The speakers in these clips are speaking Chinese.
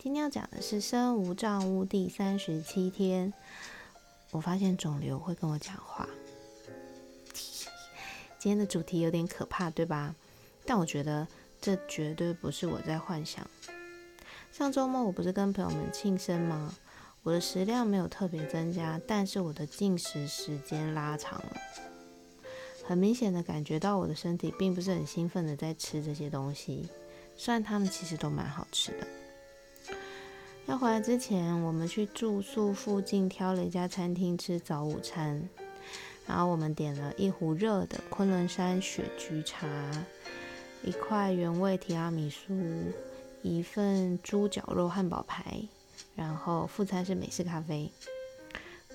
今天要讲的是身无障物第三十七天。我发现肿瘤会跟我讲话。今天的主题有点可怕，对吧？但我觉得这绝对不是我在幻想。上周末我不是跟朋友们庆生吗？我的食量没有特别增加，但是我的进食时间拉长了。很明显的感觉到我的身体并不是很兴奋的在吃这些东西，虽然它们其实都蛮好吃的。要回来之前，我们去住宿附近挑了一家餐厅吃早午餐，然后我们点了一壶热的昆仑山雪菊茶，一块原味提拉米苏，一份猪脚肉汉堡排，然后副餐是美式咖啡，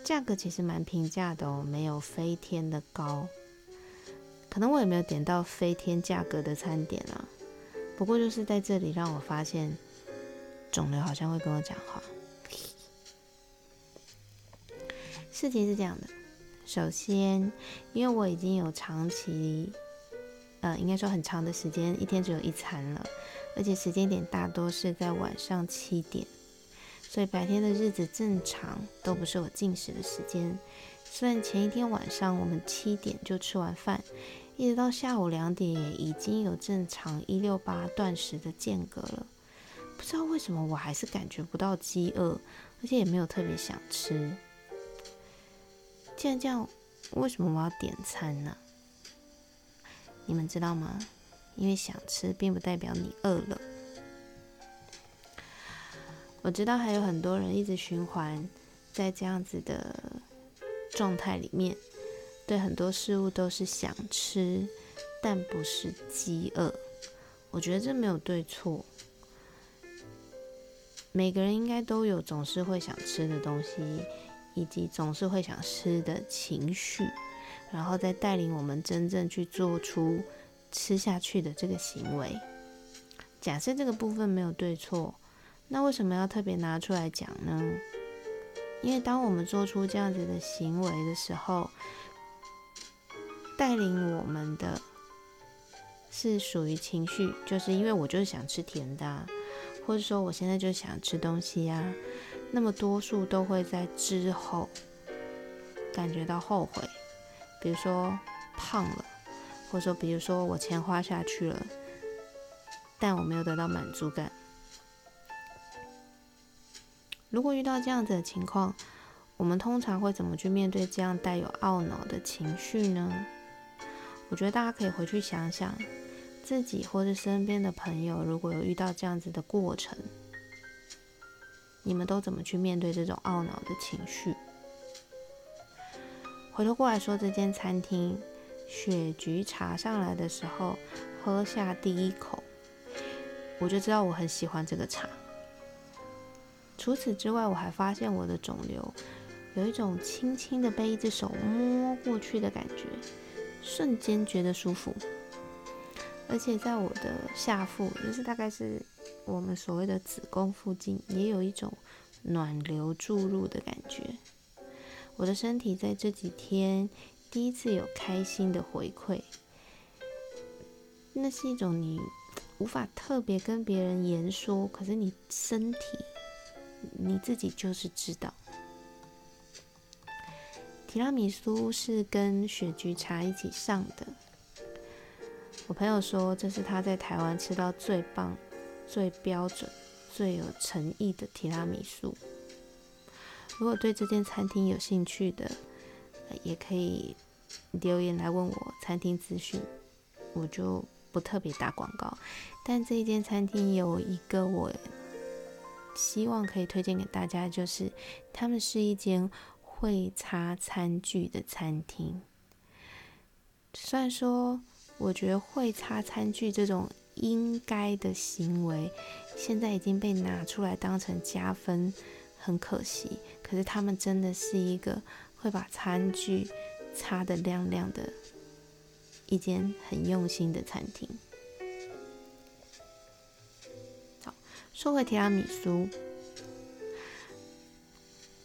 价格其实蛮平价的哦，没有飞天的高，可能我也没有点到飞天价格的餐点啊，不过就是在这里让我发现。肿瘤好像会跟我讲话。事情是这样的，首先，因为我已经有长期，呃，应该说很长的时间，一天只有一餐了，而且时间点大多是在晚上七点，所以白天的日子正常都不是我进食的时间。虽然前一天晚上我们七点就吃完饭，一直到下午两点也已经有正常一六八断食的间隔了。不知道为什么，我还是感觉不到饥饿，而且也没有特别想吃。既然这样，为什么我要点餐呢？你们知道吗？因为想吃并不代表你饿了。我知道还有很多人一直循环在这样子的状态里面，对很多事物都是想吃，但不是饥饿。我觉得这没有对错。每个人应该都有总是会想吃的东西，以及总是会想吃的情绪，然后再带领我们真正去做出吃下去的这个行为。假设这个部分没有对错，那为什么要特别拿出来讲呢？因为当我们做出这样子的行为的时候，带领我们的是属于情绪，就是因为我就是想吃甜的。或者说我现在就想吃东西呀，那么多数都会在之后感觉到后悔，比如说胖了，或者说比如说我钱花下去了，但我没有得到满足感。如果遇到这样子的情况，我们通常会怎么去面对这样带有懊恼的情绪呢？我觉得大家可以回去想想。自己或者身边的朋友，如果有遇到这样子的过程，你们都怎么去面对这种懊恼的情绪？回头过来说，这间餐厅雪菊茶上来的时候，喝下第一口，我就知道我很喜欢这个茶。除此之外，我还发现我的肿瘤有一种轻轻的被一只手摸过去的感觉，瞬间觉得舒服。而且在我的下腹，就是大概是我们所谓的子宫附近，也有一种暖流注入的感觉。我的身体在这几天第一次有开心的回馈，那是一种你无法特别跟别人言说，可是你身体你自己就是知道。提拉米苏是跟雪菊茶一起上的。我朋友说，这是他在台湾吃到最棒、最标准、最有诚意的提拉米苏。如果对这间餐厅有兴趣的，也可以留言来问我餐厅资讯，我就不特别打广告。但这一间餐厅有一个我希望可以推荐给大家，就是他们是一间会擦餐具的餐厅。虽然说。我觉得会擦餐具这种应该的行为，现在已经被拿出来当成加分很可惜。可是他们真的是一个会把餐具擦得亮亮的，一间很用心的餐厅。好，说回提拉米苏，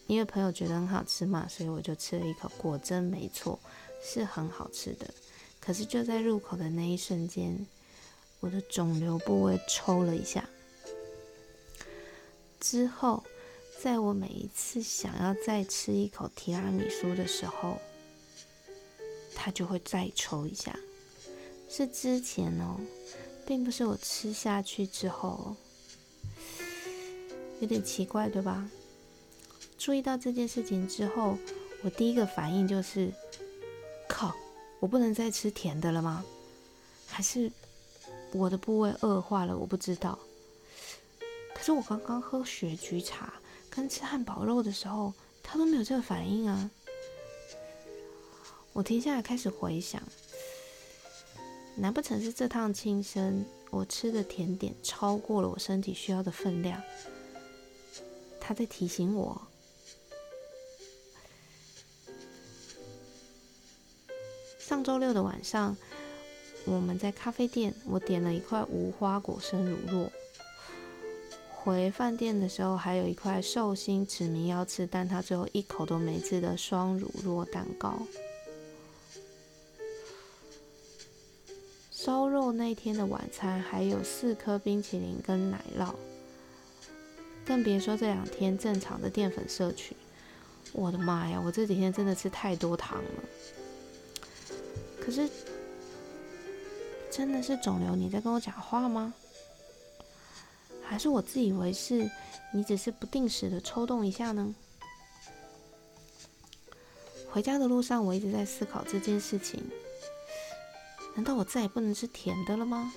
因为朋友觉得很好吃嘛，所以我就吃了一口，果真没错，是很好吃的。可是就在入口的那一瞬间，我的肿瘤部位抽了一下，之后。在我每一次想要再吃一口提拉米苏的时候，它就会再抽一下。是之前哦，并不是我吃下去之后，有点奇怪，对吧？注意到这件事情之后，我第一个反应就是：我不能再吃甜的了吗？还是我的部位恶化了？我不知道。可是我刚刚喝雪菊茶。跟吃汉堡肉的时候，他都没有这个反应啊！我停下来开始回想，难不成是这趟轻生我吃的甜点超过了我身体需要的分量？他在提醒我。上周六的晚上，我们在咖啡店，我点了一块无花果生乳酪。回饭店的时候，还有一块寿星指明要吃，但他最后一口都没吃的双乳酪蛋糕。烧肉那天的晚餐还有四颗冰淇淋跟奶酪，更别说这两天正常的淀粉摄取。我的妈呀，我这几天真的吃太多糖了。可是，真的是肿瘤？你在跟我讲话吗？还是我自以为是，你只是不定时的抽动一下呢？回家的路上，我一直在思考这件事情。难道我再也不能吃甜的了吗？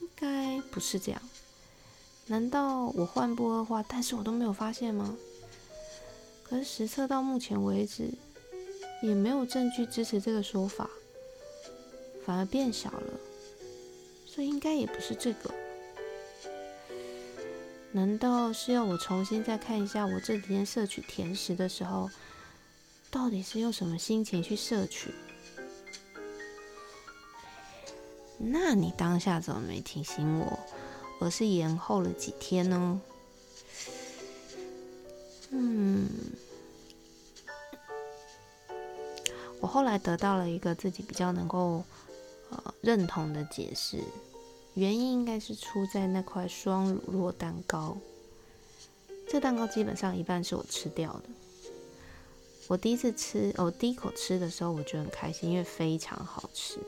应该不是这样。难道我患不恶化，但是我都没有发现吗？可是实测到目前为止，也没有证据支持这个说法，反而变小了。所以应该也不是这个。难道是要我重新再看一下我这几天摄取甜食的时候，到底是用什么心情去摄取？那你当下怎么没提醒我，而是延后了几天呢？我后来得到了一个自己比较能够呃认同的解释。原因应该是出在那块双乳酪蛋糕。这蛋糕基本上一半是我吃掉的。我第一次吃，我第一口吃的时候，我觉得很开心，因为非常好吃。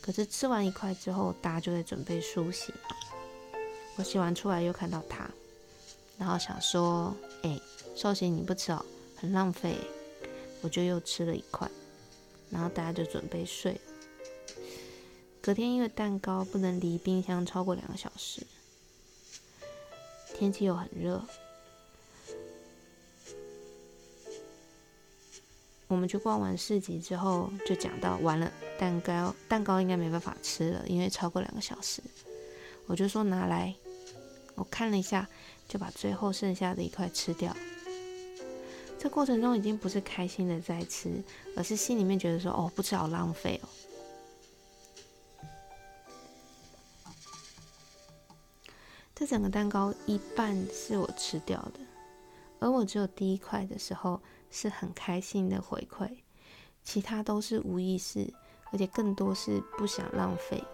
可是吃完一块之后，大家就在准备梳洗。我洗完出来又看到它，然后想说：“哎，寿星你不吃哦，很浪费。”我就又吃了一块，然后大家就准备睡。隔天因为蛋糕不能离冰箱超过两个小时，天气又很热，我们去逛完市集之后，就讲到完了蛋糕，蛋糕应该没办法吃了，因为超过两个小时。我就说拿来，我看了一下，就把最后剩下的一块吃掉。这过程中已经不是开心的在吃，而是心里面觉得说哦，不吃好浪费哦。这整个蛋糕一半是我吃掉的，而我只有第一块的时候是很开心的回馈，其他都是无意识，而且更多是不想浪费，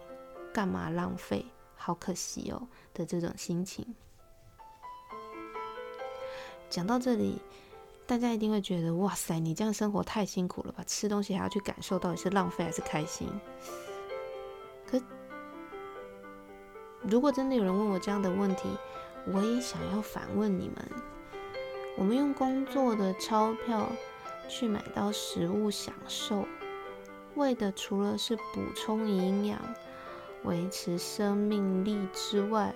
干嘛浪费？好可惜哦的这种心情。讲到这里，大家一定会觉得哇塞，你这样生活太辛苦了吧？吃东西还要去感受到底是浪费还是开心？可。如果真的有人问我这样的问题，我也想要反问你们：我们用工作的钞票去买到食物享受，为的除了是补充营养、维持生命力之外，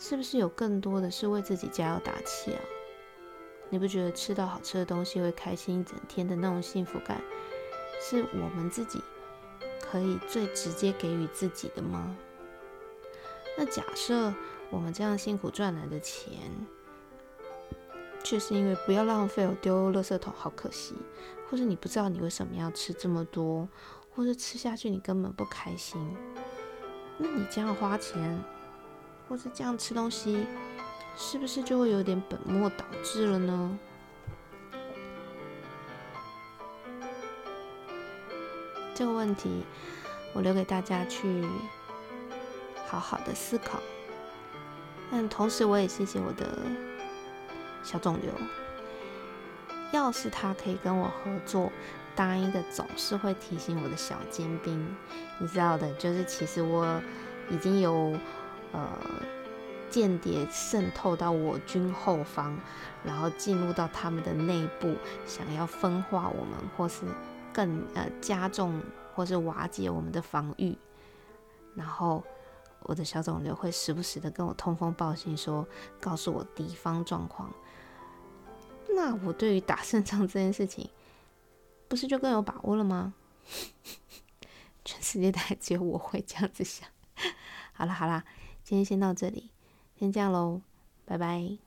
是不是有更多的是为自己加油打气啊？你不觉得吃到好吃的东西会开心一整天的那种幸福感，是我们自己可以最直接给予自己的吗？那假设我们这样辛苦赚来的钱，却是因为不要浪费我，丢垃圾桶好可惜，或者你不知道你为什么要吃这么多，或者吃下去你根本不开心，那你这样花钱，或是这样吃东西，是不是就会有点本末倒置了呢？这个问题，我留给大家去好好的思考。但同时，我也谢谢我的小肿瘤。要是他可以跟我合作，当一个总是会提醒我的小尖兵，你知道的，就是其实我已经有呃间谍渗透到我军后方，然后进入到他们的内部，想要分化我们，或是。更呃加重或是瓦解我们的防御，然后我的小肿瘤会时不时的跟我通风报信，说告诉我敌方状况。那我对于打胜仗这件事情，不是就更有把握了吗？全世界大概只有我会这样子想。好了好了，今天先到这里，先这样喽，拜拜。